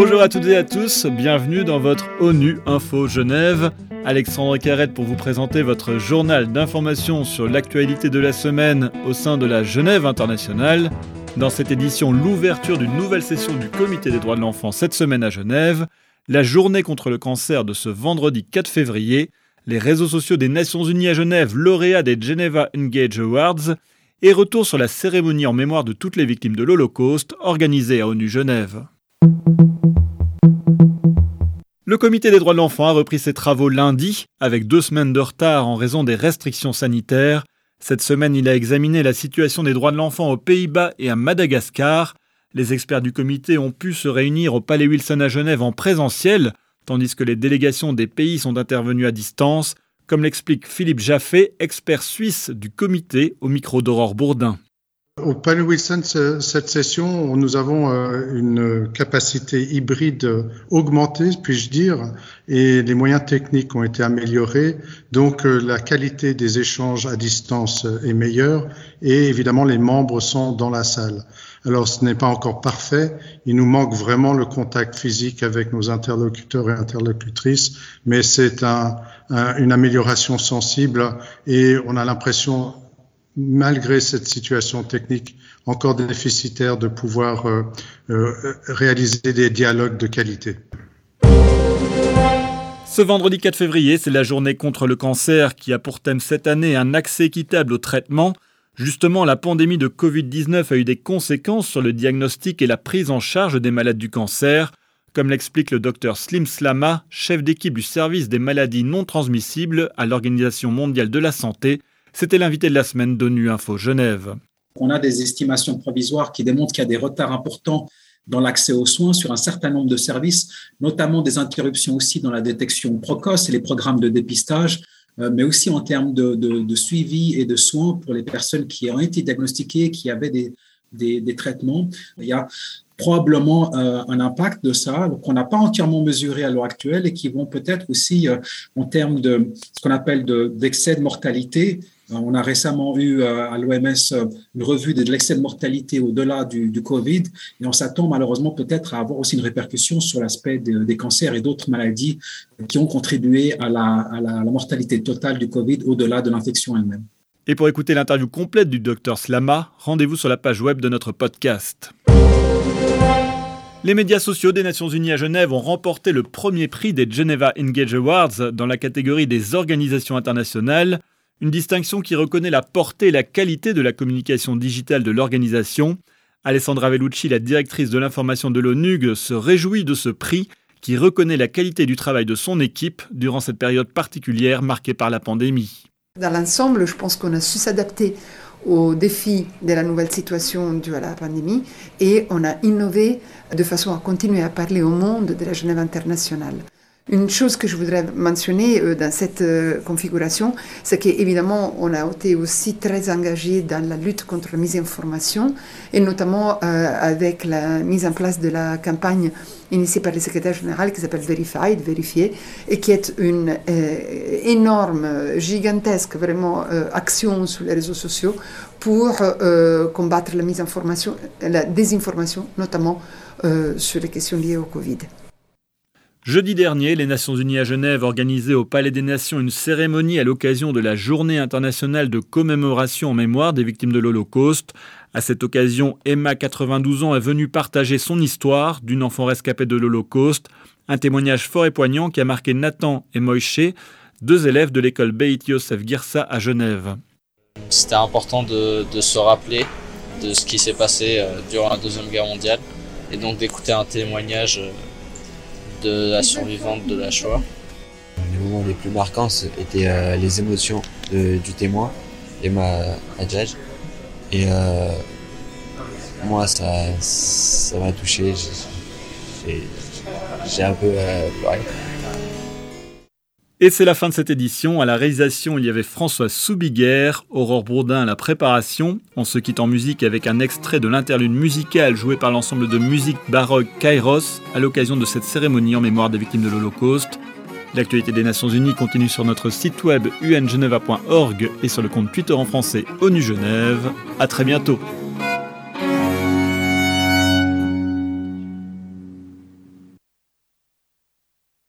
Bonjour à toutes et à tous, bienvenue dans votre ONU Info Genève. Alexandre Carrette pour vous présenter votre journal d'information sur l'actualité de la semaine au sein de la Genève internationale. Dans cette édition, l'ouverture d'une nouvelle session du Comité des droits de l'enfant cette semaine à Genève, la journée contre le cancer de ce vendredi 4 février, les réseaux sociaux des Nations Unies à Genève, lauréat des Geneva Engage Awards, et retour sur la cérémonie en mémoire de toutes les victimes de l'Holocauste organisée à ONU Genève. Le comité des droits de l'enfant a repris ses travaux lundi, avec deux semaines de retard en raison des restrictions sanitaires. Cette semaine, il a examiné la situation des droits de l'enfant aux Pays-Bas et à Madagascar. Les experts du comité ont pu se réunir au Palais Wilson à Genève en présentiel, tandis que les délégations des pays sont intervenues à distance, comme l'explique Philippe Jaffé, expert suisse du comité au micro d'Aurore Bourdin. Au Palais Wilson, cette session, nous avons euh, une capacité hybride augmentée, puis-je dire, et les moyens techniques ont été améliorés. Donc, euh, la qualité des échanges à distance est meilleure et évidemment, les membres sont dans la salle. Alors, ce n'est pas encore parfait. Il nous manque vraiment le contact physique avec nos interlocuteurs et interlocutrices, mais c'est un, une amélioration sensible et on a l'impression malgré cette situation technique encore déficitaire, de pouvoir euh, euh, réaliser des dialogues de qualité. Ce vendredi 4 février, c'est la journée contre le cancer qui a pour thème cette année un accès équitable au traitement. Justement, la pandémie de Covid-19 a eu des conséquences sur le diagnostic et la prise en charge des malades du cancer, comme l'explique le docteur Slim Slama, chef d'équipe du service des maladies non transmissibles à l'Organisation mondiale de la santé, c'était l'invité de la semaine d'ONU Info Genève. On a des estimations provisoires qui démontrent qu'il y a des retards importants dans l'accès aux soins sur un certain nombre de services, notamment des interruptions aussi dans la détection précoce et les programmes de dépistage, euh, mais aussi en termes de, suivi et de soins pour les personnes qui ont été diagnostiquées, qui avaient des, des, traitements. Il y a probablement euh, un impact de ça qu'on n'a pas entièrement mesuré à l'heure actuelle et qui vont peut-être aussi, euh, en termes de ce qu'on appelle d'excès de mortalité, on a récemment eu euh, à l'OMS euh, une revue de l'excès de mortalité au-delà du, Covid et on s'attend malheureusement peut-être à avoir aussi une répercussion sur l'aspect des, cancers et d'autres maladies qui ont contribué à la, mortalité totale du Covid au-delà de l'infection elle-même. Et pour écouter l'interview complète du docteur Slama, rendez-vous sur la page web de notre podcast. Les médias sociaux des Nations Unies à Genève ont remporté le premier prix des Geneva Engage Awards dans la catégorie des organisations internationales. Une distinction qui reconnaît la portée et la qualité de la communication digitale de l'organisation. Alessandra Vellucci, la directrice de l'information de l'ONUG, se réjouit de ce prix qui reconnaît la qualité du travail de son équipe durant cette période particulière marquée par la pandémie. Dans l'ensemble, je pense qu'on a su s'adapter aux défis de la nouvelle situation due à la pandémie et on a innové de façon à continuer à parler au monde de la Genève internationale. Une chose que je voudrais mentionner euh, dans cette euh, configuration, c'est qu'évidemment, on a été aussi très engagé dans la lutte contre la misinformation, et notamment euh, avec la mise en place de la campagne initiée par le secrétaire général qui s'appelle Verified, vérifier, et qui est une énorme, gigantesque vraiment action sur les réseaux sociaux pour combattre la misinformation, la désinformation, notamment sur les questions liées au Covid. Jeudi dernier, les Nations Unies à Genève organisaient au Palais des Nations une cérémonie à l'occasion de la Journée internationale de commémoration en mémoire des victimes de l'Holocauste. À cette occasion, Emma, 92 ans, est venue partager son histoire d'une enfant rescapée de l'Holocauste, un témoignage fort et poignant qui a marqué Nathan et Moïse, deux élèves de l'école Beit Yosef Girsa à Genève. C'était important de, se rappeler de ce qui s'est passé euh, durant la Deuxième Guerre mondiale et donc d'écouter un témoignage euh, de la survivante de la Shoah. Les moments les plus marquants étaient euh, les émotions du témoin, Emma Adjaj. Et euh, moi, ça m'a touché. J'ai un peu pleuré. Et c'est la fin de cette édition. À la réalisation, il y avait François Soubiguer, Aurore Bourdin à la préparation. On se quitte en musique avec un extrait de l'interlude musical joué par l'ensemble de musique baroque Kairos à l'occasion de cette cérémonie en mémoire des victimes de l'Holocauste. L'actualité des Nations Unies continue sur notre site web ungeneva.org et sur le compte Twitter en français ONU Genève. À très bientôt.